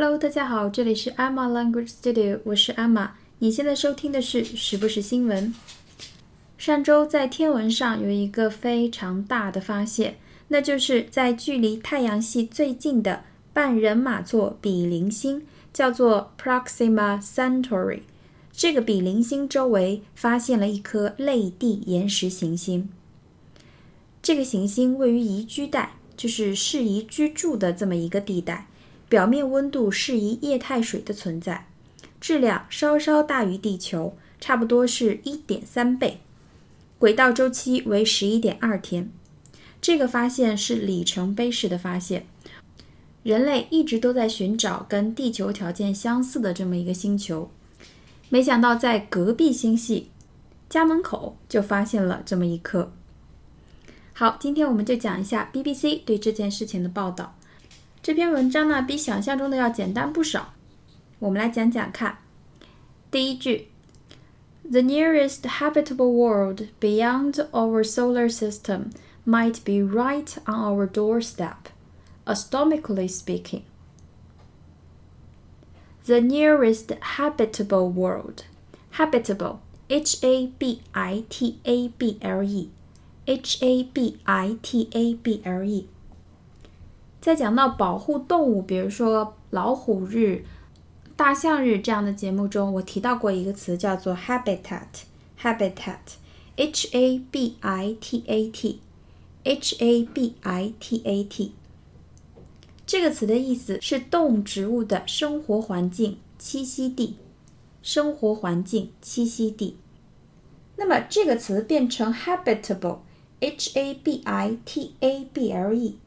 Hello，大家好，这里是 Emma Language Studio，我是 Emma。你现在收听的是时不时新闻。上周在天文上有一个非常大的发现，那就是在距离太阳系最近的半人马座比邻星，叫做 Proxima Centauri。这个比邻星周围发现了一颗类地岩石行星。这个行星位于宜居带，就是适宜居住的这么一个地带。表面温度适宜液态水的存在，质量稍稍大于地球，差不多是一点三倍，轨道周期为十一点二天。这个发现是里程碑式的发现。人类一直都在寻找跟地球条件相似的这么一个星球，没想到在隔壁星系家门口就发现了这么一颗。好，今天我们就讲一下 BBC 对这件事情的报道。这篇文章呢，比想象中的要简单不少。我们来讲讲看。第一句：The nearest habitable world beyond our solar system might be right on our doorstep, astronomically speaking. The nearest habitable world, habitable, H A B I T A B L E, H A B I T A B L E。 在讲到保护动物，比如说老虎日、大象日这样的节目中，我提到过一个词叫做 habitat，habitat，h a b i t a t，h a b i t a t，这个词的意思是动、植物的生活环境、栖息地，生活环境、栖息地。那么这个词变成 habitable，h a b i t a b l e。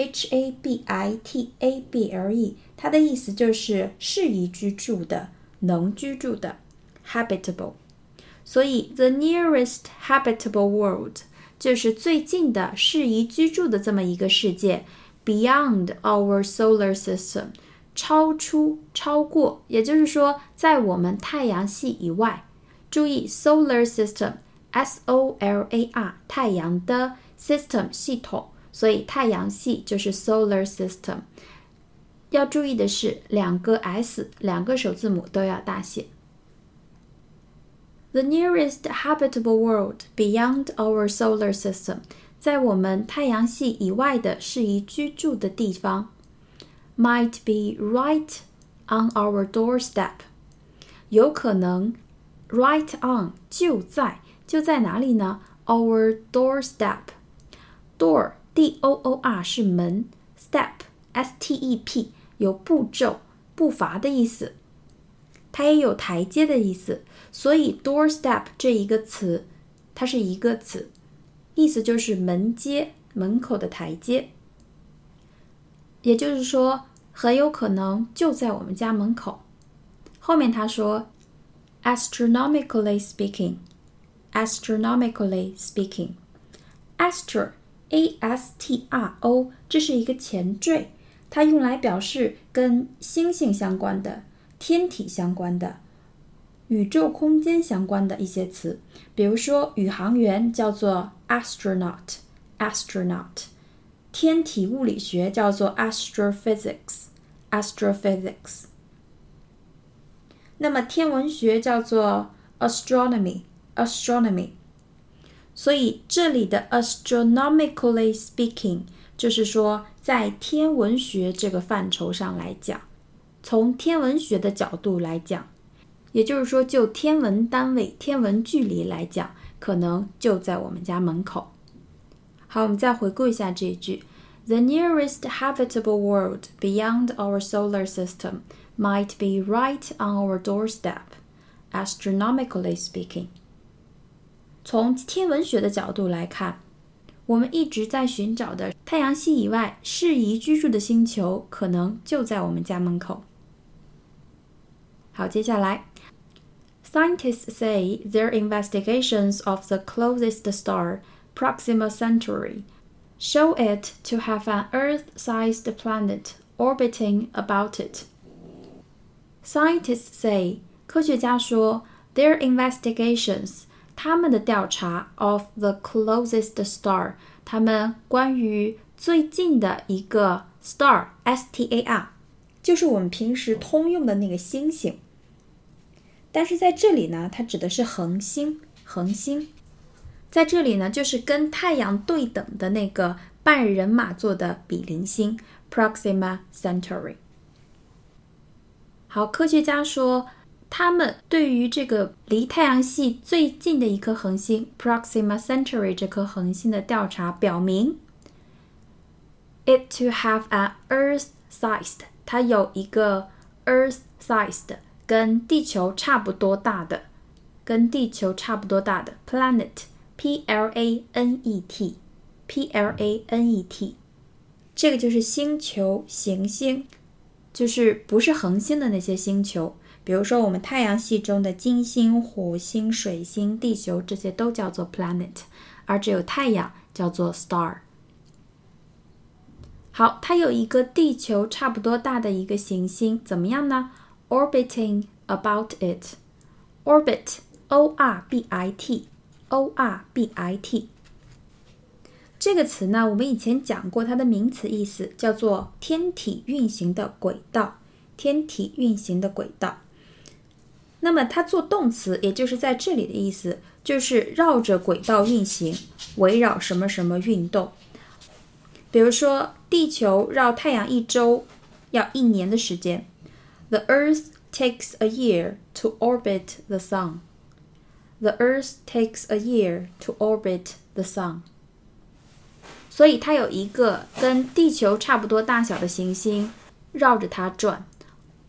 habitable，它的意思就是适宜居住的、能居住的，habitable。所以，the nearest habitable world 就是最近的适宜居住的这么一个世界，beyond our solar system，超出、超过，也就是说，在我们太阳系以外。注意，solar system，s o l a r，太阳的 system 系统。 所以太阳系就是 solar system。要注意的是，两个 s，两个首字母都要大写。The nearest habitable world beyond our solar system，在我们太阳系以外的适宜居住的地方，might be right on our doorstep，有可能 right on 就在就在哪里呢？Our doorstep，door。 D O O R 是门，step S T E P 有步骤、步伐的意思，它也有台阶的意思。所以 doorstep 这一个词，它是一个词，意思就是门阶、门口的台阶。也就是说，很有可能就在我们家门口。后面他说，astronomically speaking，astronomically speaking，astro。A S T R O，这是一个前缀，它用来表示跟星星相关的、天体相关的、宇宙空间相关的一些词。比如说，宇航员叫做 astronaut，astronaut；天体物理学叫做 astrophysics，astrophysics。那么天文学叫做 astronomy，astronomy。所以这里的 astronomically speaking 就是说，在天文学这个范畴上来讲，从天文学的角度来讲，也就是说，就天文单位、天文距离来讲，可能就在我们家门口。好，我们再回顾一下这一句：The nearest habitable world beyond our solar system might be right on our doorstep, astronomically speaking. 从天文学的角度来看，我们一直在寻找的太阳系以外适宜居住的星球，可能就在我们家门口。好，接下来，Scientists say their investigations of the closest star, Proxima Centauri, show it to have an Earth-sized planet orbiting about it. Scientists say，科学家说，their investigations 他们的调查 of the closest star，他们关于最近的一个 star，s t a r，就是我们平时通用的那个星星。但是在这里呢，它指的是恒星，恒星。在这里呢，就是跟太阳对等的那个半人马座的比邻星 Proxima Centauri。好，科学家说，他们对于这个离太阳系最近的一颗恒星 Proxima Centauri 这颗恒星的调查表明，it to have an Earth-sized，它有一个 Earth-sized，跟地球差不多大的，跟地球差不多大的 planet，P L A N E T，P L A N E T，这个就是星球、行星。就是不是恒星的那些星球，比如说我们太阳系中的金星、火星、水星、地球，这些都叫做 planet，而只有太阳叫做 star。好，它有一个地球差不多大的一个行星，怎么样呢？Orbiting about it，orbit，o r b i t，o r b i t。这个词呢，我们以前讲过，它的名词意思叫做天体运行的轨道。天体运行的轨道。那么它做动词，也就是在这里的意思，就是绕着轨道运行，围绕什么什么运动。比如说，地球绕太阳一周要一年的时间。The Earth takes a year to orbit the sun. The Earth takes a year to orbit the sun. 所以它有一个跟地球差不多大小的行星绕着它转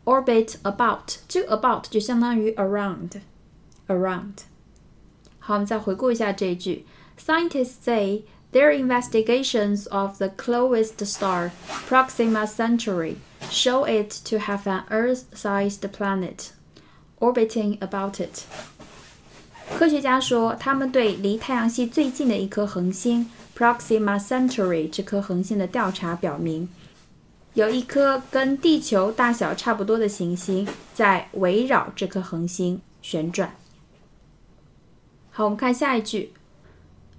，orbit about，这个 about 就相当于 around，around。好，我们再回顾一下这一句：Scientists say their investigations of the closest star, Proxima Centauri, show it to have an Earth-sized planet orbiting about it. 科学家说，他们对离太阳系最近的一颗恒星 Proxima Centauri 这颗恒星的调查表明， 有一颗跟地球大小差不多的行星在围绕这颗恒星旋转。好，我们看下一句。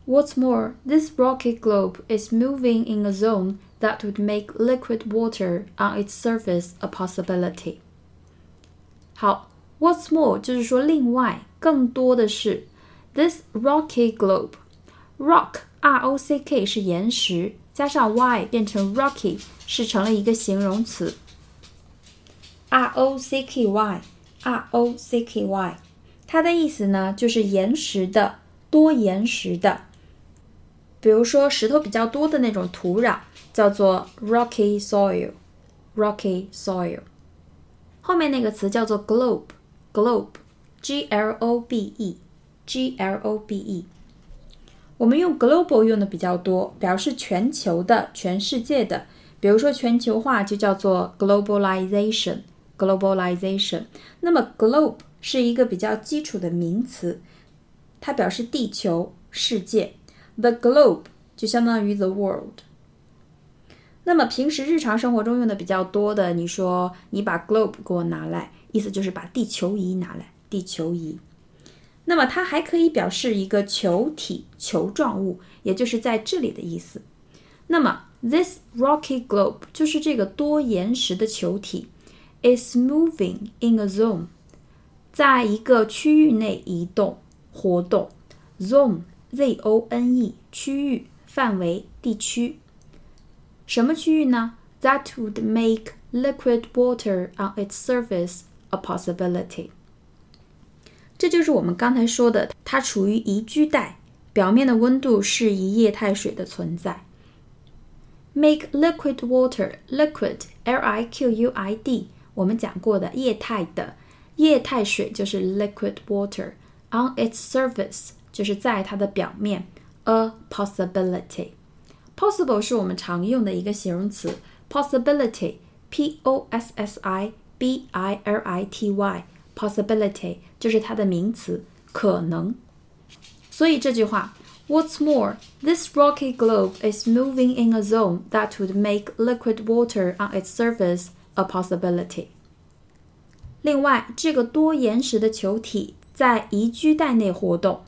What's more, this rocky globe is moving in a zone that would make liquid water on its surface a possibility. 好，What's more 就是说另外。更多的是，this rocky globe，rock r o c k 是岩石，加上 y 变成 rocky，是成了一个形容词。r o c k y r o c k y，它的意思呢就是岩石的，多岩石的。比如说石头比较多的那种土壤叫做 rocky soil，rocky soil。后面那个词叫做 globe，globe。G L O B E，G L O B E，我们用 global 用的比较多，表示全球的、全世界的。比如说全球化就叫做 globalization，globalization。那么 globe 是一个比较基础的名词，它表示地球、世界。The globe 就相当于 the world。那么平时日常生活中用的比较多的，你说你把 globe 给我拿来，意思就是把地球仪拿来。地球仪，那么它还可以表示一个球体、球状物，也就是在这里的意思。那么，this rocky globe 就是这个多岩石的球体，is moving in a zone，在一个区域内移动、活动。zone，z o n e，区域、范围、地区。什么区域呢？That would make liquid water on its surface a possibility。这就是我们刚才说的，它处于宜居带，表面的温度适宜液态水的存在。Make liquid water liquid L I Q U I D，我们讲过的液态的液态水就是 liquid water。On its surface 就是在它的表面。A possibility，possible 是我们常用的一个形容词。Possibility，P O S S I B I L I T Y。 Possibility 就是它的名词，可能。所以这句话，What's more, this rocky globe is moving in a zone that would make liquid water on its surface a possibility。另外，这个多岩石的球体在宜居带内活动，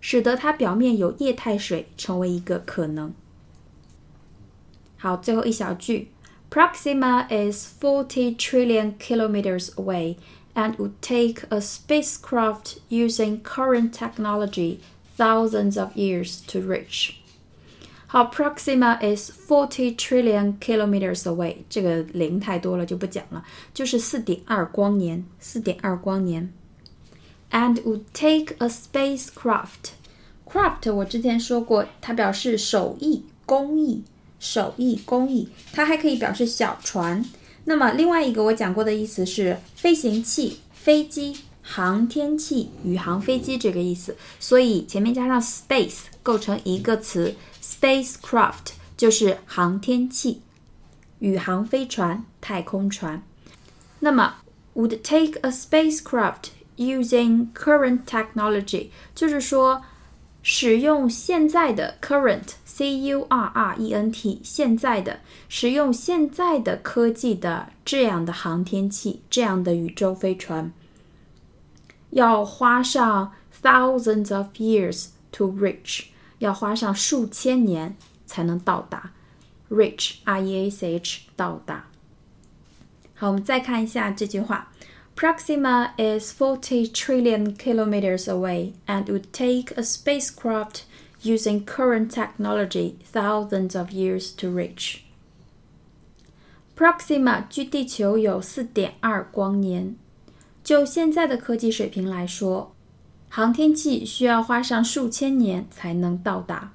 使得它表面有液态水成为一个可能。好，最后一小句 Proxima is 40 trillion kilometers away and would take a spacecraft using current technology thousands of years to reach. 好，Proxima is forty trillion kilometers away。这个零太多了就不讲了，就是四点二光年，四点二光年。And would take a spacecraft。Craft 我之前说过，它表示手艺、工艺、手艺、工艺。它还可以表示小船。 那么另外一个我讲过的意思是飞行器、飞机、航天器、宇航飞机这个意思。所以前面加上 space 构成一个词。Spacecraft 就是航天器、宇航飞船、太空船。那么，would take a spacecraft using current technology，就是说使用现在的 current current，c u r r e n t，现在的使用现在的科技的这样的航天器、这样的宇宙飞船，要花上 thousands of years to reach。要花上数千年才能到达，reach r e a c h 到达。好，我们再看一下这句话：Proxima is forty trillion kilometers away and would take a spacecraft using current technology thousands of years to reach. Proxima 距地球有四点二光年。就现在的科技水平来说，航天器需要花上数千年才能到达。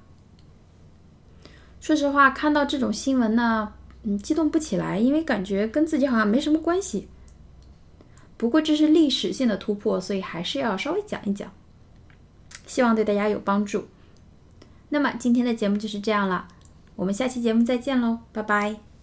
说实话，看到这种新闻呢，嗯，激动不起来，因为感觉跟自己好像没什么关系。不过这是历史性的突破，所以还是要稍微讲一讲，希望对大家有帮助。那么今天的节目就是这样了，我们下期节目再见喽，拜拜。